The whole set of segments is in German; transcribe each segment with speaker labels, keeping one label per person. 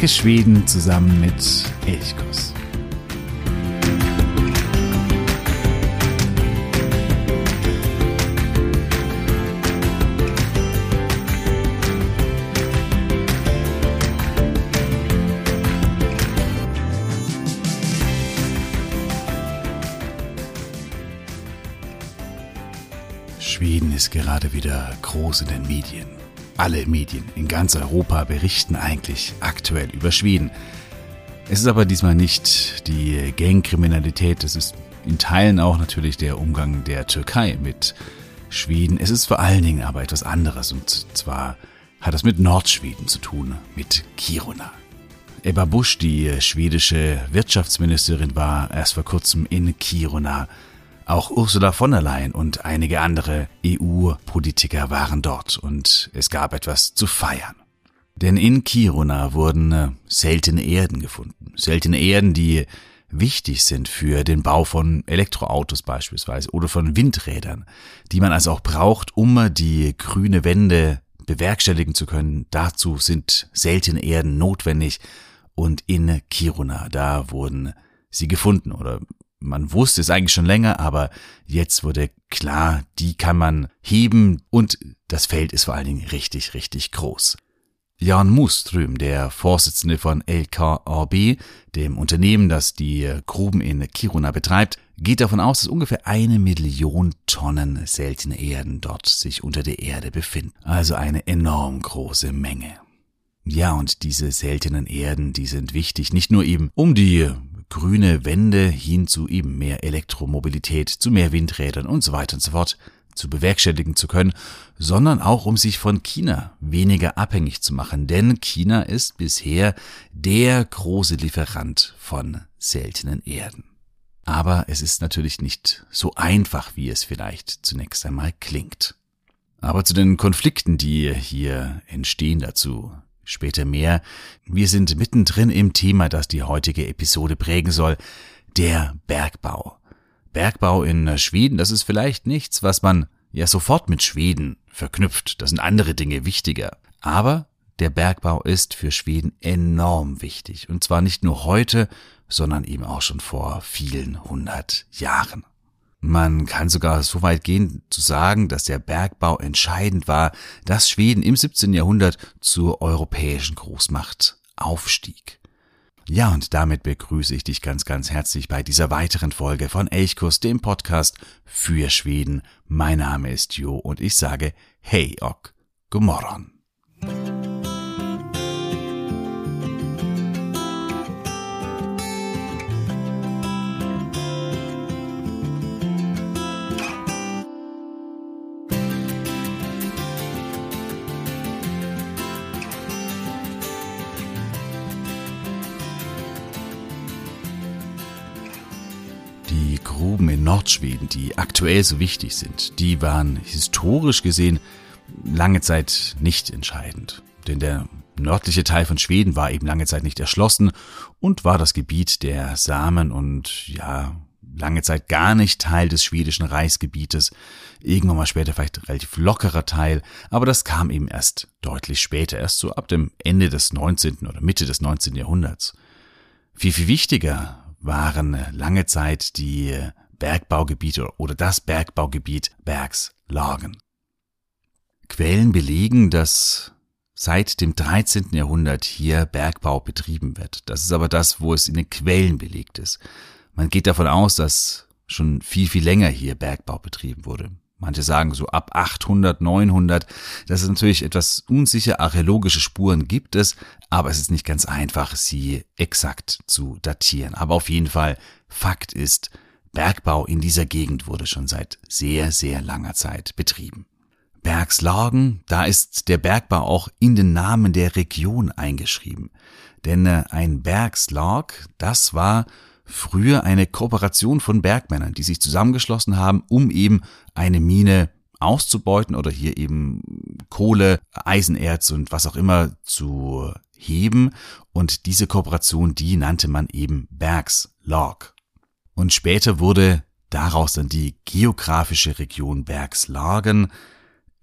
Speaker 1: Entdecke Schweden zusammen mit Elchkuss. Schweden ist gerade wieder groß in den Medien. Alle Medien in ganz Europa berichten eigentlich aktuell über Schweden. Es ist aber diesmal nicht die Gangkriminalität, es ist in Teilen auch natürlich der Umgang der Türkei mit Schweden. Es ist vor allen Dingen aber etwas anderes und zwar hat es mit Nordschweden zu tun, mit Kiruna. Ebba Busch, die schwedische Wirtschaftsministerin, war erst vor kurzem in Kiruna auch Ursula von der Leyen und einige andere EU-Politiker waren dort und es gab etwas zu feiern. Denn in Kiruna wurden äh, seltene Erden gefunden. Seltene Erden, die wichtig sind für den Bau von Elektroautos beispielsweise oder von Windrädern, die man also auch braucht, um die grüne Wende bewerkstelligen zu können. Dazu sind seltene Erden notwendig und in Kiruna, da wurden sie gefunden oder man wusste es eigentlich schon länger, aber jetzt wurde klar, die kann man heben und das Feld ist vor allen Dingen richtig, richtig groß. Jan Muström, der Vorsitzende von LKAB, dem Unternehmen, das die Gruben in Kiruna betreibt, geht davon aus, dass ungefähr eine Million Tonnen seltene Erden dort sich unter der Erde befinden. Also eine enorm große Menge. Ja, und diese seltenen Erden, die sind wichtig, nicht nur eben, um die grüne Wende hin zu eben mehr Elektromobilität, zu mehr Windrädern und so weiter und so fort zu bewerkstelligen zu können, sondern auch um sich von China weniger abhängig zu machen, denn China ist bisher der große Lieferant von seltenen Erden. Aber es ist natürlich nicht so einfach, wie es vielleicht zunächst einmal klingt. Aber zu den Konflikten, die hier entstehen dazu, Später mehr. Wir sind mittendrin im Thema, das die heutige Episode prägen soll. Der Bergbau. Bergbau in Schweden, das ist vielleicht nichts, was man ja sofort mit Schweden verknüpft. Das sind andere Dinge wichtiger. Aber der Bergbau ist für Schweden enorm wichtig. Und zwar nicht nur heute, sondern eben auch schon vor vielen hundert Jahren. Man kann sogar so weit gehen zu sagen, dass der Bergbau entscheidend war, dass Schweden im 17. Jahrhundert zur europäischen Großmacht aufstieg. Ja, und damit begrüße ich dich ganz, ganz herzlich bei dieser weiteren Folge von Elchkurs, dem Podcast für Schweden. Mein Name ist Jo und ich sage Hey Ok, Gomorron. Nordschweden, die aktuell so wichtig sind, die waren historisch gesehen lange Zeit nicht entscheidend. Denn der nördliche Teil von Schweden war eben lange Zeit nicht erschlossen und war das Gebiet der Samen und ja, lange Zeit gar nicht Teil des schwedischen Reichsgebietes, irgendwann mal später vielleicht relativ lockerer Teil, aber das kam eben erst deutlich später, erst so ab dem Ende des 19. oder Mitte des 19. Jahrhunderts. Viel, viel wichtiger waren lange Zeit die Bergbaugebiete oder das Bergbaugebiet Bergslagen. Quellen belegen, dass seit dem 13. Jahrhundert hier Bergbau betrieben wird. Das ist aber das, wo es in den Quellen belegt ist. Man geht davon aus, dass schon viel, viel länger hier Bergbau betrieben wurde. Manche sagen so ab 800, 900. Das ist natürlich etwas unsicher. Archäologische Spuren gibt es, aber es ist nicht ganz einfach, sie exakt zu datieren. Aber auf jeden Fall, Fakt ist, Bergbau in dieser Gegend wurde schon seit sehr, sehr langer Zeit betrieben. Bergslagen, da ist der Bergbau auch in den Namen der Region eingeschrieben. Denn äh, ein Bergslag, das war früher eine Kooperation von Bergmännern, die sich zusammengeschlossen haben, um eben eine Mine auszubeuten oder hier eben Kohle, Eisenerz und was auch immer zu heben. Und diese Kooperation, die nannte man eben Bergslag. Und später wurde daraus dann die geografische Region Bergslagen,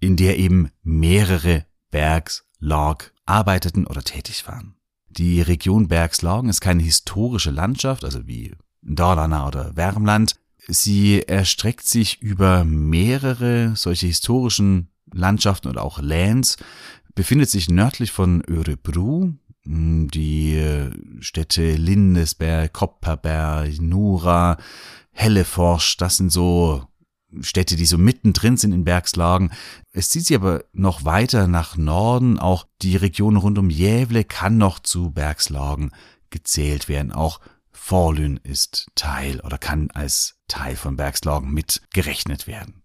Speaker 1: in der eben mehrere Bergslag arbeiteten oder tätig waren. Die Region Bergslagen ist keine historische Landschaft, also wie Dalarna oder Wärmland. Sie erstreckt sich über mehrere solche historischen Landschaften oder auch Lands, befindet sich nördlich von Örebro, die Städte Lindesberg, Kopperberg, Nura, Helleforsch, das sind so Städte, die so mittendrin sind in Bergslagen. Es zieht sich aber noch weiter nach Norden. Auch die Region rund um Jävle kann noch zu Bergslagen gezählt werden. Auch Forlün ist Teil oder kann als Teil von Bergslagen mitgerechnet werden.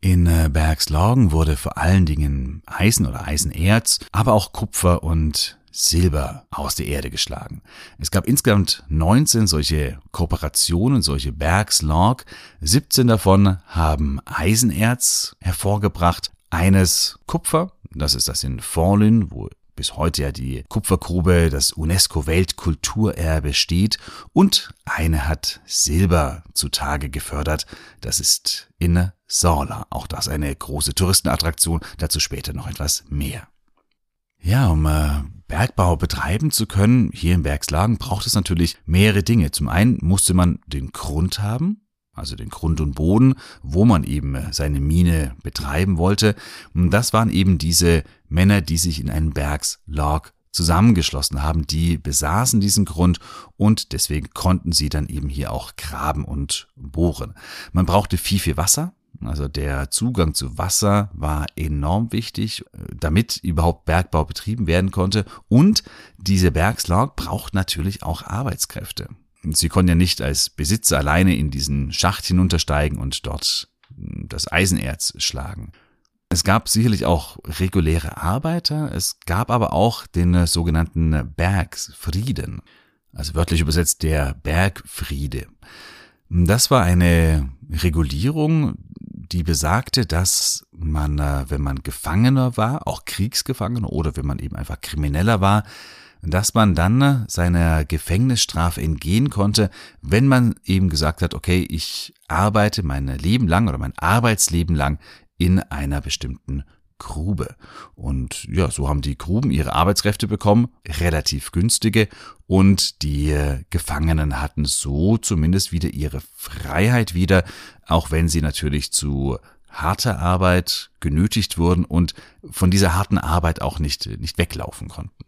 Speaker 1: In äh, Bergslagen wurde vor allen Dingen Eisen oder Eisenerz, aber auch Kupfer und Silber aus der Erde geschlagen. Es gab insgesamt 19 solche Kooperationen, solche Bergslag. 17 davon haben Eisenerz hervorgebracht, eines Kupfer, das ist das in Forlin, wo bis heute ja die Kupfergrube, das UNESCO-Weltkulturerbe steht, und eine hat Silber zutage gefördert, das ist in Sorla, auch das eine große Touristenattraktion, dazu später noch etwas mehr. Ja, um äh, Bergbau betreiben zu können, hier in Bergslagen, braucht es natürlich mehrere Dinge. Zum einen musste man den Grund haben, also den Grund und Boden, wo man eben äh, seine Mine betreiben wollte. Und das waren eben diese Männer, die sich in einen Bergslag zusammengeschlossen haben, die besaßen diesen Grund und deswegen konnten sie dann eben hier auch graben und bohren. Man brauchte viel, viel Wasser, also der Zugang zu Wasser war enorm wichtig, damit überhaupt Bergbau betrieben werden konnte. Und diese Bergslag braucht natürlich auch Arbeitskräfte. Sie konnten ja nicht als Besitzer alleine in diesen Schacht hinuntersteigen und dort das Eisenerz schlagen. Es gab sicherlich auch reguläre Arbeiter, es gab aber auch den sogenannten Bergfrieden, also wörtlich übersetzt der Bergfriede. Das war eine Regulierung, die besagte, dass man, äh, wenn man Gefangener war, auch Kriegsgefangener oder wenn man eben einfach Krimineller war, dass man dann äh, seiner Gefängnisstrafe entgehen konnte, wenn man eben gesagt hat, okay, ich arbeite mein Leben lang oder mein Arbeitsleben lang in einer bestimmten Grube. Und ja, so haben die Gruben ihre Arbeitskräfte bekommen, relativ günstige, und die äh, Gefangenen hatten so zumindest wieder ihre Freiheit wieder, auch wenn sie natürlich zu harter Arbeit genötigt wurden und von dieser harten Arbeit auch nicht, nicht weglaufen konnten.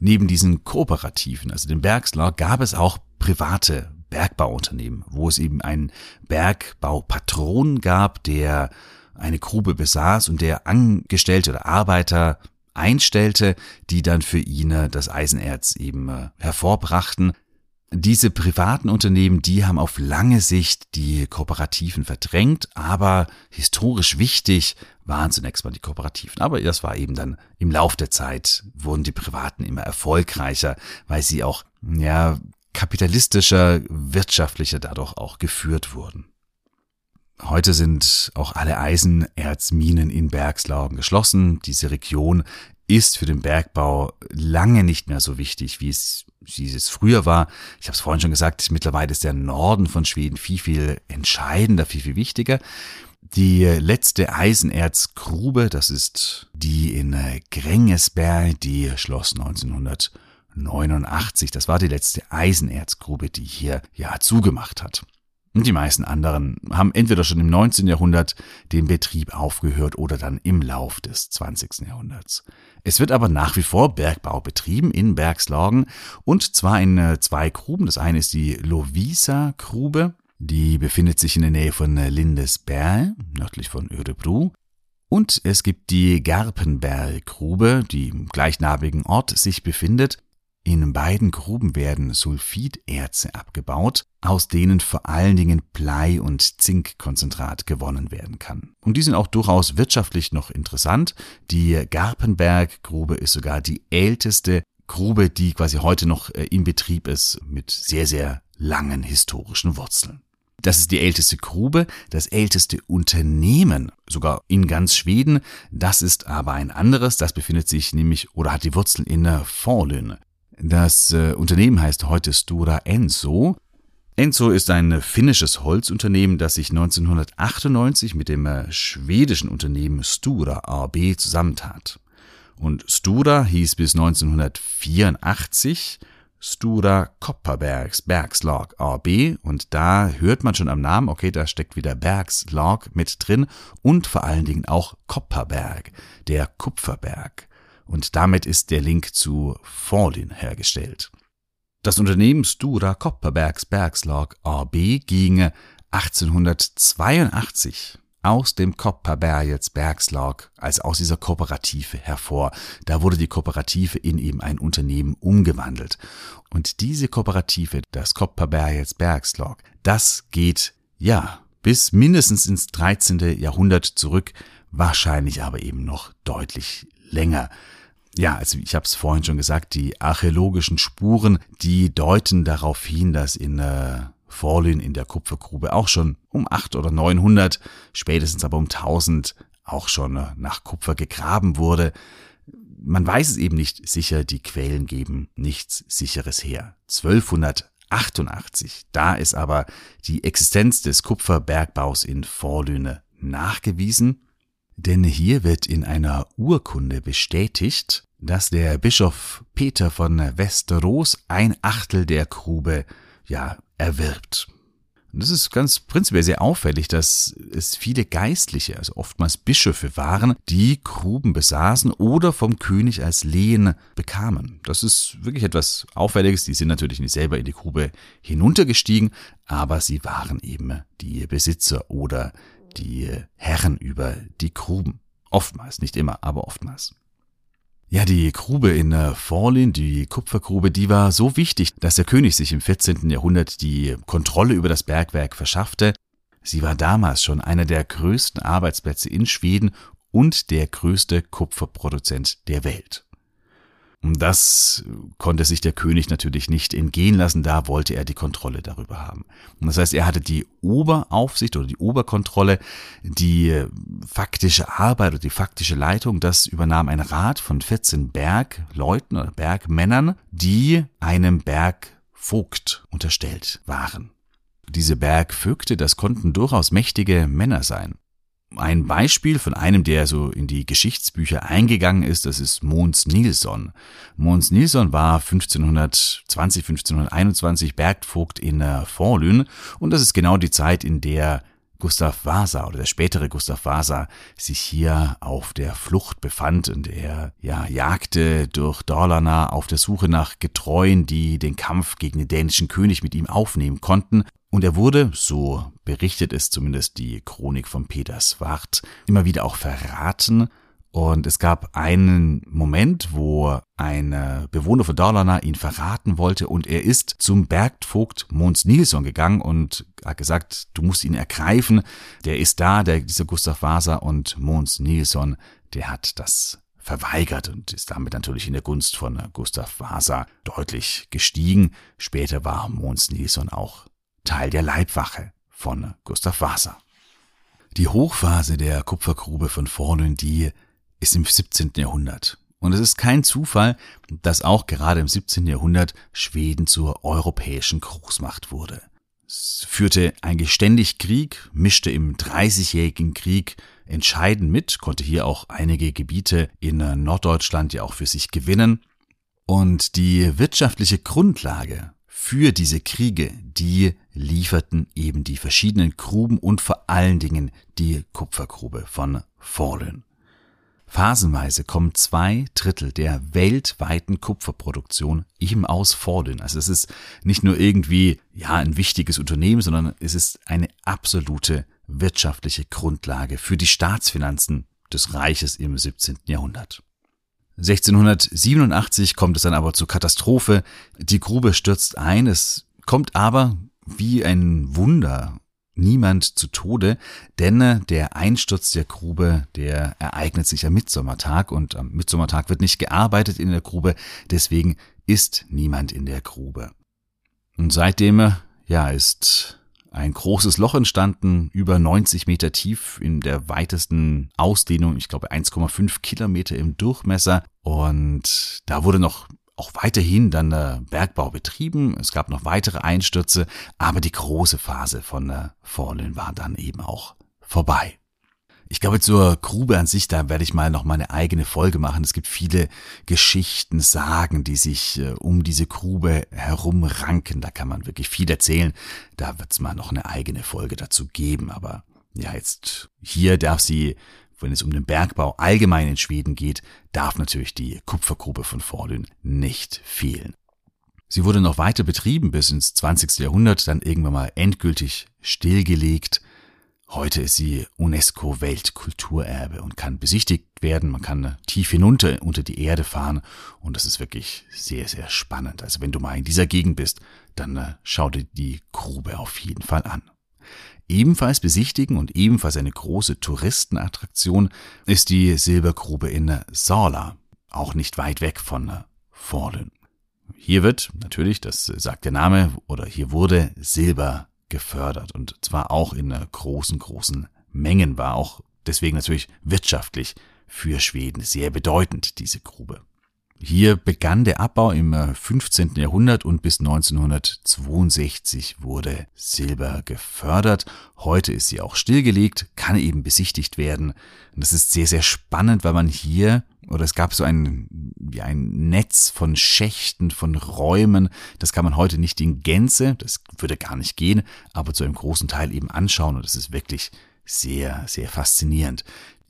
Speaker 1: Neben diesen Kooperativen, also dem Bergslag, gab es auch private Bergbauunternehmen, wo es eben einen Bergbaupatron gab, der eine Grube besaß und der Angestellte oder Arbeiter einstellte, die dann für ihn das Eisenerz eben äh, hervorbrachten. Diese privaten Unternehmen, die haben auf lange Sicht die Kooperativen verdrängt, aber historisch wichtig waren zunächst mal die Kooperativen. Aber das war eben dann im Lauf der Zeit wurden die Privaten immer erfolgreicher, weil sie auch, ja, kapitalistischer, wirtschaftlicher dadurch auch geführt wurden. Heute sind auch alle Eisenerzminen in Bergslaugen geschlossen. Diese Region ist für den Bergbau lange nicht mehr so wichtig, wie es, wie es früher war. Ich habe es vorhin schon gesagt, mittlerweile ist der Norden von Schweden viel, viel entscheidender, viel, viel wichtiger. Die letzte Eisenerzgrube, das ist die in Grängesberg, die schloss 1989. Das war die letzte Eisenerzgrube, die hier ja zugemacht hat. Und die meisten anderen haben entweder schon im 19. Jahrhundert den Betrieb aufgehört oder dann im Lauf des 20. Jahrhunderts. Es wird aber nach wie vor Bergbau betrieben in Bergslagen und zwar in äh, zwei Gruben. Das eine ist die Lovisa-Grube, die befindet sich in der Nähe von äh, Lindesberg, nördlich von Örebro. Und es gibt die Garpenberg-Grube, die im gleichnamigen Ort sich befindet in beiden Gruben werden Sulfiderze abgebaut, aus denen vor allen Dingen Blei- und Zinkkonzentrat gewonnen werden kann. Und die sind auch durchaus wirtschaftlich noch interessant. Die Garpenberg-Grube ist sogar die älteste Grube, die quasi heute noch äh, in Betrieb ist, mit sehr, sehr langen historischen Wurzeln. Das ist die älteste Grube, das älteste Unternehmen, sogar in ganz Schweden. Das ist aber ein anderes, das befindet sich nämlich oder hat die Wurzeln in Forlön. Das äh, Unternehmen heißt heute Stura Enso. Enso ist ein finnisches Holzunternehmen, das sich 1998 mit dem äh, schwedischen Unternehmen Stura AB zusammentat. Und Stura hieß bis 1984 Stura Kopperbergs Bergslag AB und da hört man schon am Namen, okay, da steckt wieder Bergslag mit drin und vor allen Dingen auch Kopperberg, der Kupferberg. Und damit ist der Link zu Fallin hergestellt. Das Unternehmen Stura Kopperbergs Bergslag AB ging 1882 aus dem Kopperbergets Bergslag, also aus dieser Kooperative hervor. Da wurde die Kooperative in eben ein Unternehmen umgewandelt. Und diese Kooperative, das Kopperbergets Bergslag, das geht, ja, bis mindestens ins 13. Jahrhundert zurück, wahrscheinlich aber eben noch deutlich länger. Ja, also ich habe es vorhin schon gesagt, die archäologischen Spuren, die deuten darauf hin, dass in äh, Forlin in der Kupfergrube auch schon um 8 oder 900, spätestens aber um 1000 auch schon äh, nach Kupfer gegraben wurde. Man weiß es eben nicht sicher, die Quellen geben nichts Sicheres her. 1288, da ist aber die Existenz des Kupferbergbaus in Forlüne nachgewiesen denn hier wird in einer Urkunde bestätigt, dass der Bischof Peter von Westeros ein Achtel der Grube ja erwirbt. Und das ist ganz prinzipiell sehr auffällig, dass es viele Geistliche, also oftmals Bischöfe waren, die Gruben besaßen oder vom König als Lehen bekamen. Das ist wirklich etwas Auffälliges. Die sind natürlich nicht selber in die Grube hinuntergestiegen, aber sie waren eben die Besitzer oder die Herren über die Gruben. Oftmals, nicht immer, aber oftmals. Ja, die Grube in Forlin, die Kupfergrube, die war so wichtig, dass der König sich im 14. Jahrhundert die Kontrolle über das Bergwerk verschaffte. Sie war damals schon einer der größten Arbeitsplätze in Schweden und der größte Kupferproduzent der Welt. Das konnte sich der König natürlich nicht entgehen lassen, da wollte er die Kontrolle darüber haben. Und das heißt, er hatte die Oberaufsicht oder die Oberkontrolle, die faktische Arbeit oder die faktische Leitung, das übernahm ein Rat von 14 Bergleuten oder Bergmännern, die einem Bergvogt unterstellt waren. Diese Bergvögte, das konnten durchaus mächtige Männer sein. Ein Beispiel von einem, der so in die Geschichtsbücher eingegangen ist, das ist Mons Nilsson. Mons Nilsson war 1520, 1521 Bergvogt in äh, Forlün und das ist genau die Zeit, in der Gustav Vasa oder der spätere Gustav Vasa sich hier auf der Flucht befand und er ja jagte durch Dalarna auf der Suche nach Getreuen, die den Kampf gegen den dänischen König mit ihm aufnehmen konnten und er wurde, so berichtet es zumindest die Chronik von Peters Wart, immer wieder auch verraten. Und es gab einen Moment, wo ein Bewohner von Dalarna ihn verraten wollte und er ist zum Bergvogt Mons Nilsson gegangen und hat gesagt, du musst ihn ergreifen. Der ist da, der, dieser Gustav Vasa und Mons Nilsson, der hat das verweigert und ist damit natürlich in der Gunst von Gustav Vasa deutlich gestiegen. Später war Mons Nilsson auch Teil der Leibwache von Gustav Vasa. Die Hochphase der Kupfergrube von Fornön, die ist im 17. Jahrhundert. Und es ist kein Zufall, dass auch gerade im 17. Jahrhundert Schweden zur europäischen Großmacht wurde. Es führte eigentlich ständig Krieg, mischte im Dreißigjährigen Krieg entscheidend mit, konnte hier auch einige Gebiete in Norddeutschland ja auch für sich gewinnen. Und die wirtschaftliche Grundlage für diese Kriege, die lieferten eben die verschiedenen Gruben und vor allen Dingen die Kupfergrube von Fallen. Phasenweise kommen zwei Drittel der weltweiten Kupferproduktion eben aus Fallen. Also es ist nicht nur irgendwie, ja, ein wichtiges Unternehmen, sondern es ist eine absolute wirtschaftliche Grundlage für die Staatsfinanzen des Reiches im 17. Jahrhundert. 1687 kommt es dann aber zur Katastrophe. Die Grube stürzt ein. Es kommt aber wie ein Wunder niemand zu Tode, denn der Einsturz der Grube, der ereignet sich am Mitsommertag und am Mitsommertag wird nicht gearbeitet in der Grube, deswegen ist niemand in der Grube. Und seitdem, ja, ist ein großes Loch entstanden, über 90 Meter tief in der weitesten Ausdehnung, ich glaube 1,5 Kilometer im Durchmesser. Und da wurde noch auch weiterhin dann der Bergbau betrieben. Es gab noch weitere Einstürze, aber die große Phase von der Fallen war dann eben auch vorbei. Ich glaube, zur Grube an sich, da werde ich mal noch mal eine eigene Folge machen. Es gibt viele Geschichten, Sagen, die sich äh, um diese Grube herumranken. Da kann man wirklich viel erzählen. Da wird es mal noch eine eigene Folge dazu geben. Aber ja, jetzt hier darf sie, wenn es um den Bergbau allgemein in Schweden geht, darf natürlich die Kupfergrube von Forlün nicht fehlen. Sie wurde noch weiter betrieben bis ins 20. Jahrhundert, dann irgendwann mal endgültig stillgelegt. Heute ist sie UNESCO-Weltkulturerbe und kann besichtigt werden. Man kann tief hinunter unter die Erde fahren und das ist wirklich sehr, sehr spannend. Also wenn du mal in dieser Gegend bist, dann äh, schau dir die Grube auf jeden Fall an. Ebenfalls besichtigen und ebenfalls eine große Touristenattraktion ist die Silbergrube in Sala, auch nicht weit weg von Forlön. Hier wird natürlich, das sagt der Name, oder hier wurde Silber gefördert und zwar auch in großen, großen Mengen war auch deswegen natürlich wirtschaftlich für Schweden sehr bedeutend, diese Grube. Hier begann der Abbau im 15. Jahrhundert und bis 1962 wurde Silber gefördert. Heute ist sie auch stillgelegt, kann eben besichtigt werden. Und das ist sehr, sehr spannend, weil man hier, oder es gab so ein, wie ein Netz von Schächten, von Räumen. Das kann man heute nicht in Gänze, das würde gar nicht gehen, aber zu einem großen Teil eben anschauen. Und das ist wirklich sehr, sehr faszinierend.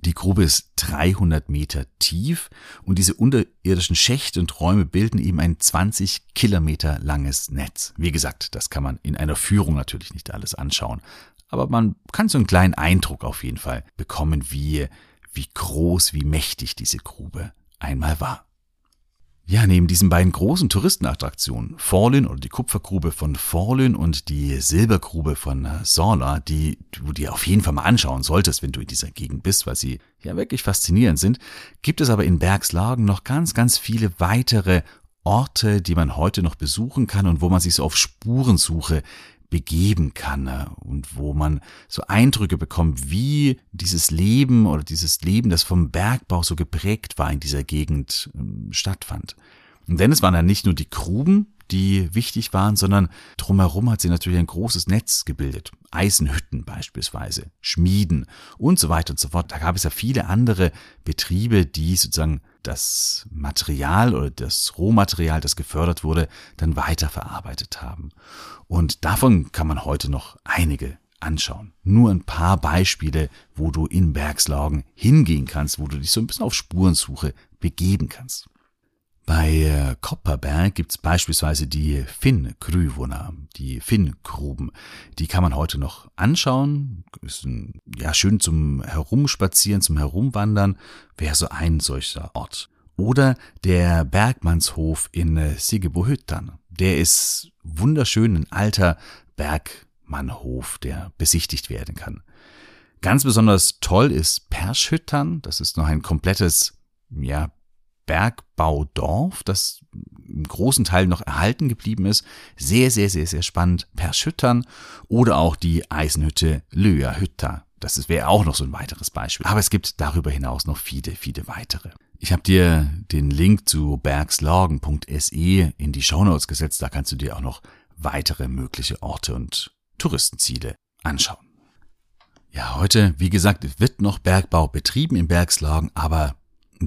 Speaker 1: Die Grube ist 300 Meter tief und diese unterirdischen Schächte und Räume bilden eben ein 20 Kilometer langes Netz. Wie gesagt, das kann man in einer Führung natürlich nicht alles anschauen, aber man kann so einen kleinen Eindruck auf jeden Fall bekommen, wie, wie groß, wie mächtig diese Grube einmal war. Ja, neben diesen beiden großen Touristenattraktionen, Forlön oder die Kupfergrube von Forlön und die Silbergrube von Sorla, die du dir auf jeden Fall mal anschauen solltest, wenn du in dieser Gegend bist, weil sie ja wirklich faszinierend sind, gibt es aber in Bergslagen noch ganz, ganz viele weitere Orte, die man heute noch besuchen kann und wo man sich so auf Spurensuche begeben kann ne? und wo man so Eindrücke bekommt, wie dieses Leben oder dieses Leben, das vom Bergbau so geprägt war in dieser Gegend ähm, stattfand. Und denn es waren ja nicht nur die Gruben, die wichtig waren, sondern drumherum hat sie natürlich ein großes Netz gebildet. Eisenhütten beispielsweise, Schmieden und so weiter und so fort. Da gab es ja viele andere Betriebe, die sozusagen das Material oder das Rohmaterial, das gefördert wurde, dann weiterverarbeitet haben. Und davon kann man heute noch einige anschauen. Nur ein paar Beispiele, wo du in Bergslagen hingehen kannst, wo du dich so ein bisschen auf Spurensuche begeben kannst. Bei äh, Kopperberg gibt's beispielsweise die Finn-Grüvona, die Finn-Gruben. Die kann man heute noch anschauen. Ist ein, ja schön zum Herumspazieren, zum Herumwandern. Wäre so ein solcher Ort. Oder der Bergmannshof in äh, Sigebohyttan. Der ist wunderschön, ein alter Bergmannhof, der besichtigt werden kann. Ganz besonders toll ist Perschhüttern. Das ist noch ein komplettes ja, Bergbaudorf, das im großen Teil noch erhalten geblieben ist. Sehr, sehr, sehr, sehr spannend. Perschüttern oder auch die Eisenhütte Löerhütter. Das wäre auch noch so ein weiteres Beispiel. Aber es gibt darüber hinaus noch viele, viele weitere. Ich habe dir den Link zu bergslagen.se in die Shownotes gesetzt. Da kannst du dir auch noch weitere mögliche Orte und Touristenziele anschauen. Ja, heute, wie gesagt, wird noch Bergbau betrieben in Bergslagen, aber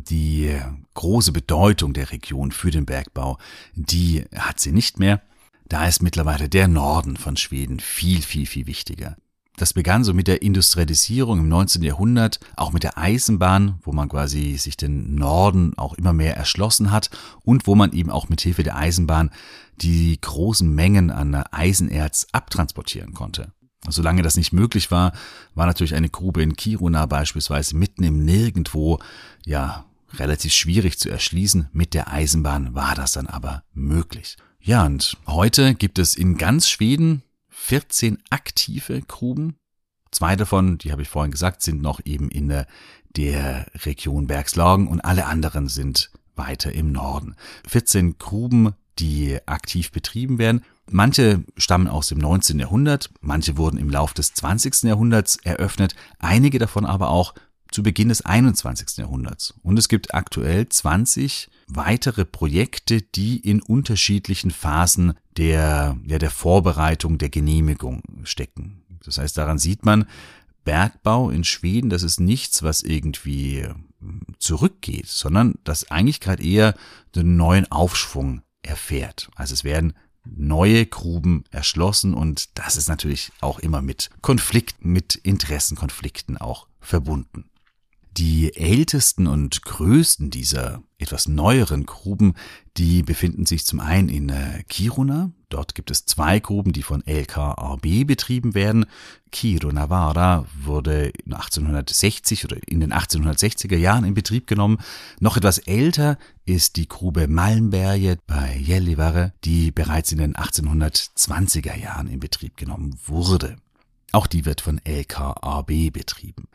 Speaker 1: die große Bedeutung der Region für den Bergbau, die hat sie nicht mehr. Da ist mittlerweile der Norden von Schweden viel, viel, viel wichtiger. Das begann so mit der Industrialisierung im 19. Jahrhundert, auch mit der Eisenbahn, wo man quasi sich den Norden auch immer mehr erschlossen hat und wo man eben auch mit Hilfe der Eisenbahn die großen Mengen an Eisenerz abtransportieren konnte. Solange das nicht möglich war, war natürlich eine Grube in Kiruna beispielsweise mitten im Nirgendwo, ja, relativ schwierig zu erschließen. Mit der Eisenbahn war das dann aber möglich. Ja, und heute gibt es in ganz Schweden 14 aktive Gruben. Zwei davon, die habe ich vorhin gesagt, sind noch eben in der, der Region Bergslagen und alle anderen sind weiter im Norden. 14 Gruben, die aktiv betrieben werden. Manche stammen aus dem 19. Jahrhundert, manche wurden im Lauf des 20. Jahrhunderts eröffnet, einige davon aber auch zu Beginn des 21. Jahrhunderts. Und es gibt aktuell 20 weitere Projekte, die in unterschiedlichen Phasen der, ja, der Vorbereitung, der Genehmigung stecken. Das heißt, daran sieht man, Bergbau in Schweden, das ist nichts, was irgendwie zurückgeht, sondern das eigentlich gerade eher den neuen Aufschwung erfährt. Also es werden neue Gruben erschlossen und das ist natürlich auch immer mit Konflikten, mit Interessenkonflikten auch verbunden. Die ältesten und größten dieser etwas neueren Gruben, die befinden sich zum einen in äh, Kiruna. Dort gibt es zwei Gruben, die von LKAB betrieben werden. Kirunavara wurde 1860 oder in den 1860er Jahren in Betrieb genommen. Noch etwas älter ist die Grube Malmberget bei Gällivare, die bereits in den 1820er Jahren in Betrieb genommen wurde. Auch die wird von LKAB betrieben.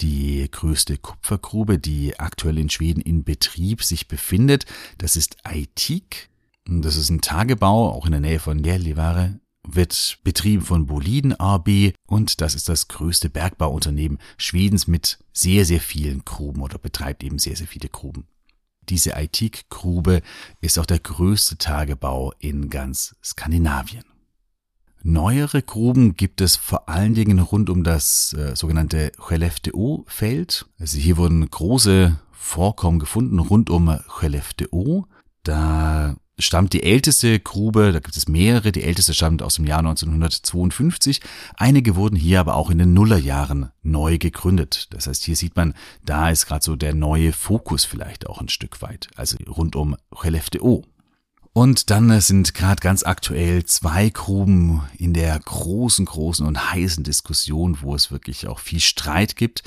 Speaker 1: Die größte Kupfergrube, die aktuell in Schweden in Betrieb sich befindet, das ist Aitik. Das ist ein Tagebau, auch in der Nähe von Gällivare, wird betrieben von Boliden AB und das ist das größte Bergbauunternehmen Schwedens mit sehr, sehr vielen Gruben oder betreibt eben sehr, sehr viele Gruben. Diese Aitik-Grube ist auch der größte Tagebau in ganz Skandinavien. Neuere Gruben gibt es vor allen Dingen rund um das äh, sogenannte Skellefteå-Feld. Also hier wurden große Vorkommen gefunden rund um Skellefteå. Da stammt die älteste Grube, da gibt es mehrere, die älteste stammt aus dem Jahr 1952. Einige wurden hier aber auch in den Nullerjahren neu gegründet. Das heißt, hier sieht man, da ist gerade so der neue Fokus vielleicht auch ein Stück weit, also rund um Skellefteå. Und dann sind gerade ganz aktuell zwei Gruben in der großen, großen und heißen Diskussion, wo es wirklich auch viel Streit gibt.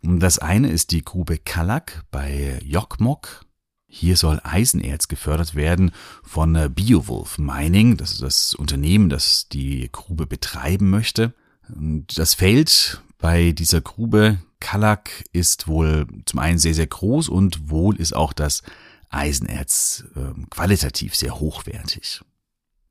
Speaker 1: Das eine ist die Grube Kallak bei Jokkmokk. Hier soll Eisenerz gefördert werden von Biowolf Mining. Das ist das Unternehmen, das die Grube betreiben möchte. Das Feld bei dieser Grube Kallak ist wohl zum einen sehr, sehr groß und wohl ist auch das Eisenerz äh, qualitativ sehr hochwertig.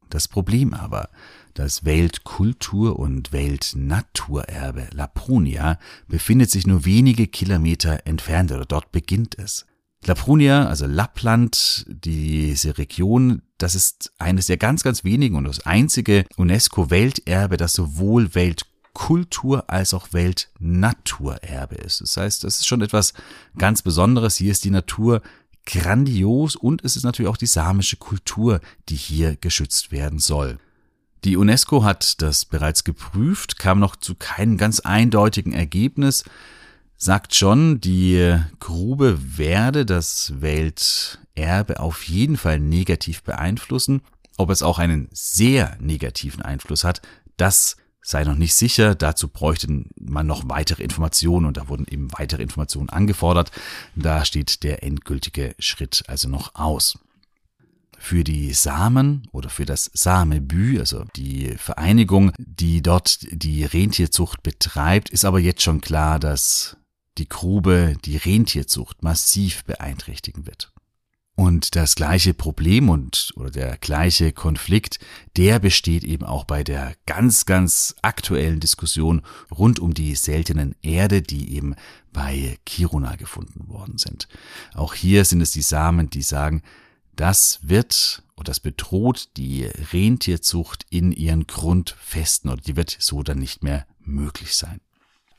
Speaker 1: Das Problem aber, das Weltkultur- und Weltnaturerbe Laponia befindet sich nur wenige Kilometer entfernt oder dort beginnt es. Laponia, also Lappland, diese Region, das ist eines der ganz, ganz wenigen und das einzige UNESCO-Welterbe, das sowohl Weltkultur als auch Weltnaturerbe ist. Das heißt, das ist schon etwas ganz Besonderes. Hier ist die Natur grandios und es ist natürlich auch die samische Kultur, die hier geschützt werden soll. Die UNESCO hat das bereits geprüft, kam noch zu keinem ganz eindeutigen Ergebnis, sagt schon, die Grube werde das Welterbe auf jeden Fall negativ beeinflussen. Ob es auch einen sehr negativen Einfluss hat, das sei noch nicht sicher. Dazu bräuchte man noch weitere Informationen und da wurden eben weitere Informationen angefordert. Da steht der endgültige Schritt also noch aus. Für die Samen oder für das Samebü, also die Vereinigung, die dort die Rentierzucht betreibt, ist aber jetzt schon klar, dass die Grube die Rentierzucht massiv beeinträchtigen wird. Und das gleiche Problem und oder der gleiche Konflikt, der besteht eben auch bei der ganz, ganz aktuellen Diskussion rund um die seltenen Erde, die eben bei Kiruna gefunden worden sind. Auch hier sind es die Samen, die sagen, das wird und das bedroht die Rentierzucht in ihren Grundfesten oder die wird so dann nicht mehr möglich sein.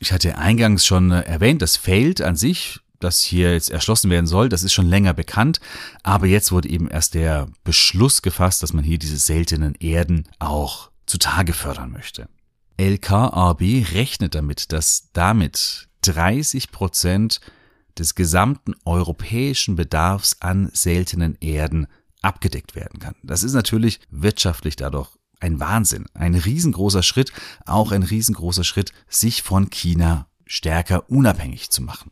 Speaker 1: Ich hatte eingangs schon erwähnt, das Feld an sich das hier jetzt erschlossen werden soll, das ist schon länger bekannt, aber jetzt wurde eben erst der Beschluss gefasst, dass man hier diese seltenen Erden auch zutage fördern möchte. LKAB rechnet damit, dass damit 30 Prozent des gesamten europäischen Bedarfs an seltenen Erden abgedeckt werden kann. Das ist natürlich wirtschaftlich dadurch ein Wahnsinn, ein riesengroßer Schritt, auch ein riesengroßer Schritt, sich von China stärker unabhängig zu machen.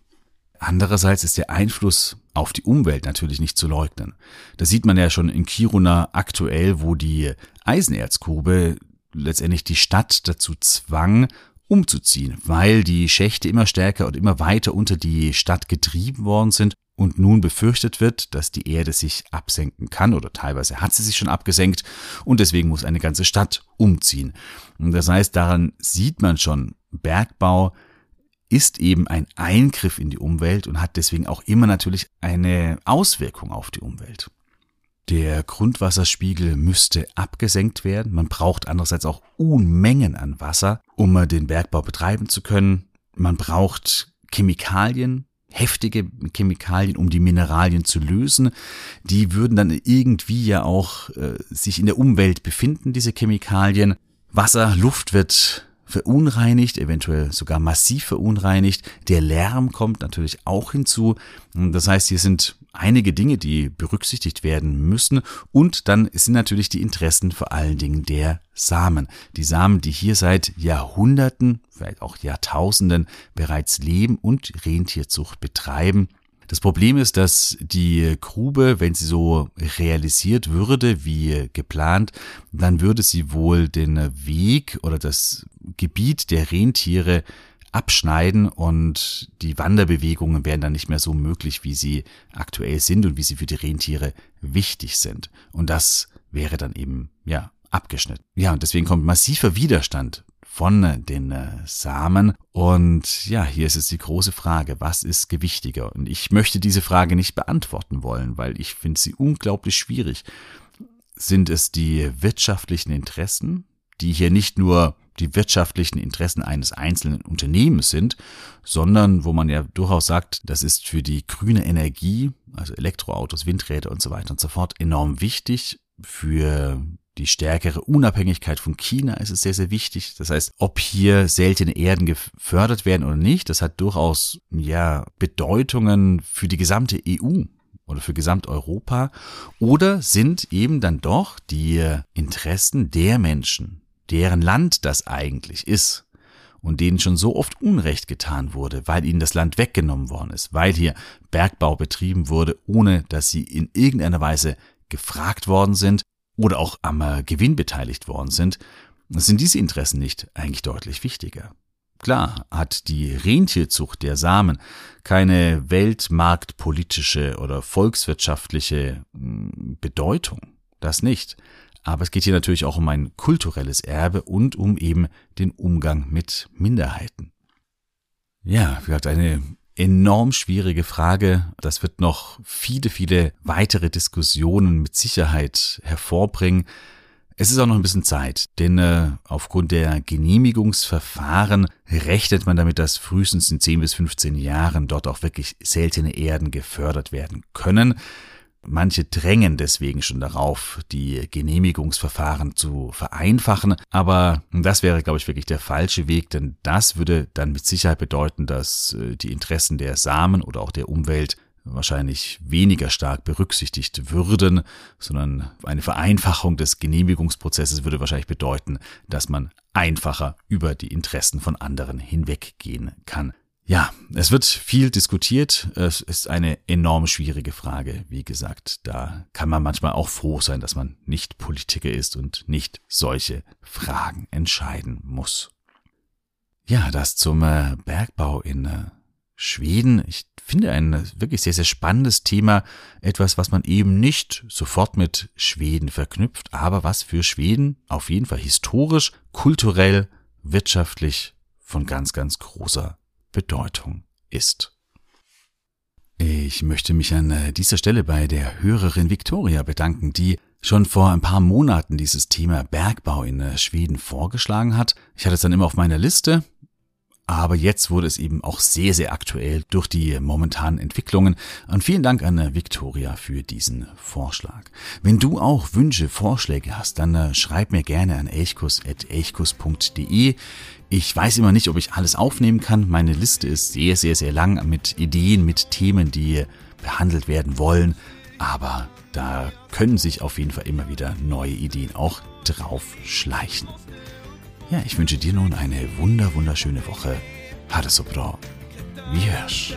Speaker 1: Andererseits ist der Einfluss auf die Umwelt natürlich nicht zu leugnen. Das sieht man ja schon in Kiruna aktuell, wo die Eisenerzgrube letztendlich die Stadt dazu zwang, umzuziehen, weil die Schächte immer stärker und immer weiter unter die Stadt getrieben worden sind und nun befürchtet wird, dass die Erde sich absenken kann oder teilweise hat sie sich schon abgesenkt und deswegen muss eine ganze Stadt umziehen. Das heißt, daran sieht man schon, Bergbau ist eben ein Eingriff in die Umwelt und hat deswegen auch immer natürlich eine Auswirkung auf die Umwelt. Der Grundwasserspiegel müsste abgesenkt werden. Man braucht andererseits auch Unmengen an Wasser, um den Bergbau betreiben zu können. Man braucht Chemikalien, heftige Chemikalien, um die Mineralien zu lösen. Die würden dann irgendwie ja auch äh, sich in der Umwelt befinden, diese Chemikalien. Wasser, Luft wird verunreinigt, eventuell sogar massiv verunreinigt. Der Lärm kommt natürlich auch hinzu. Das heißt, hier sind einige Dinge, die berücksichtigt werden müssen. Und dann sind natürlich die Interessen vor allen Dingen der Samen. Die Samen, die hier seit Jahrhunderten, vielleicht auch Jahrtausenden bereits leben und Rentierzucht betreiben. Das Problem ist, dass die Grube, wenn sie so realisiert würde wie geplant, dann würde sie wohl den Weg oder das Gebiet der Rentiere abschneiden und die Wanderbewegungen wären dann nicht mehr so möglich, wie sie aktuell sind und wie sie für die Rentiere wichtig sind. Und das wäre dann eben, ja, abgeschnitten. Ja, und deswegen kommt massiver Widerstand von den äh, Samen. Und ja, hier ist jetzt die große Frage, was ist gewichtiger? Und ich möchte diese Frage nicht beantworten wollen, weil ich finde sie unglaublich schwierig. Sind es die wirtschaftlichen Interessen, die hier nicht nur die wirtschaftlichen Interessen eines einzelnen Unternehmens sind, sondern wo man ja durchaus sagt, das ist für die grüne Energie, also Elektroautos, Windräder und so weiter und so fort, enorm wichtig. Für die stärkere Unabhängigkeit von China ist es sehr, sehr wichtig. Das heißt, ob hier seltene Erden gefördert werden oder nicht, das hat durchaus, ja, Bedeutungen für die gesamte EU oder für Gesamteuropa. Oder sind eben dann doch die Interessen der Menschen, deren Land das eigentlich ist und denen schon so oft Unrecht getan wurde, weil ihnen das Land weggenommen worden ist, weil hier Bergbau betrieben wurde, ohne dass sie in irgendeiner Weise gefragt worden sind oder auch am äh, Gewinn beteiligt worden sind, sind diese Interessen nicht eigentlich deutlich wichtiger. Klar hat die Rentierzucht der Samen keine weltmarktpolitische oder volkswirtschaftliche hm, Bedeutung, das nicht. Aber es geht hier natürlich auch um ein kulturelles Erbe und um eben den Umgang mit Minderheiten. Ja, wie gesagt, eine enorm schwierige Frage. Das wird noch viele, viele weitere Diskussionen mit Sicherheit hervorbringen. Es ist auch noch ein bisschen Zeit, denn äh, aufgrund der Genehmigungsverfahren rechnet man damit, dass frühestens in 10 bis 15 Jahren dort auch wirklich seltene Erden gefördert werden können. Manche drängen deswegen schon darauf, die Genehmigungsverfahren zu vereinfachen, aber das wäre, glaube ich, wirklich der falsche Weg, denn das würde dann mit Sicherheit bedeuten, dass äh, die Interessen der Samen oder auch der Umwelt wahrscheinlich weniger stark berücksichtigt würden, sondern eine Vereinfachung des Genehmigungsprozesses würde wahrscheinlich bedeuten, dass man einfacher über die Interessen von anderen hinweggehen kann. Ja, es wird viel diskutiert. Es ist eine enorm schwierige Frage. Wie gesagt, da kann man manchmal auch froh sein, dass man nicht Politiker ist und nicht solche Fragen entscheiden muss. Ja, das zum äh, Bergbau in äh, Schweden. Ich finde ein wirklich sehr, sehr spannendes Thema. Etwas, was man eben nicht sofort mit Schweden verknüpft, aber was für Schweden auf jeden Fall historisch, kulturell, wirtschaftlich von ganz, ganz großer Bedeutung ist. Ich möchte mich an äh, dieser Stelle bei der Hörerin Victoria bedanken, die schon vor ein paar Monaten dieses Thema Bergbau in äh, Schweden vorgeschlagen hat. Ich hatte es dann immer auf meiner Liste, aber jetzt wurde es eben auch sehr, sehr aktuell durch die momentanen Entwicklungen. Und vielen Dank an äh, Victoria für diesen Vorschlag. Wenn du auch Wünsche, Vorschläge hast, dann äh, schreib mir gerne an elchkus.elchkus.de. Ich weiß immer nicht, ob ich alles aufnehmen kann. Meine Liste ist sehr, sehr, sehr lang mit Ideen, mit Themen, die behandelt werden wollen. Aber da können sich auf jeden Fall immer wieder neue Ideen auch drauf schleichen. Ja, ich wünsche dir nun eine wunder, wunderschöne Woche. Ha det så bra. Vi hörs.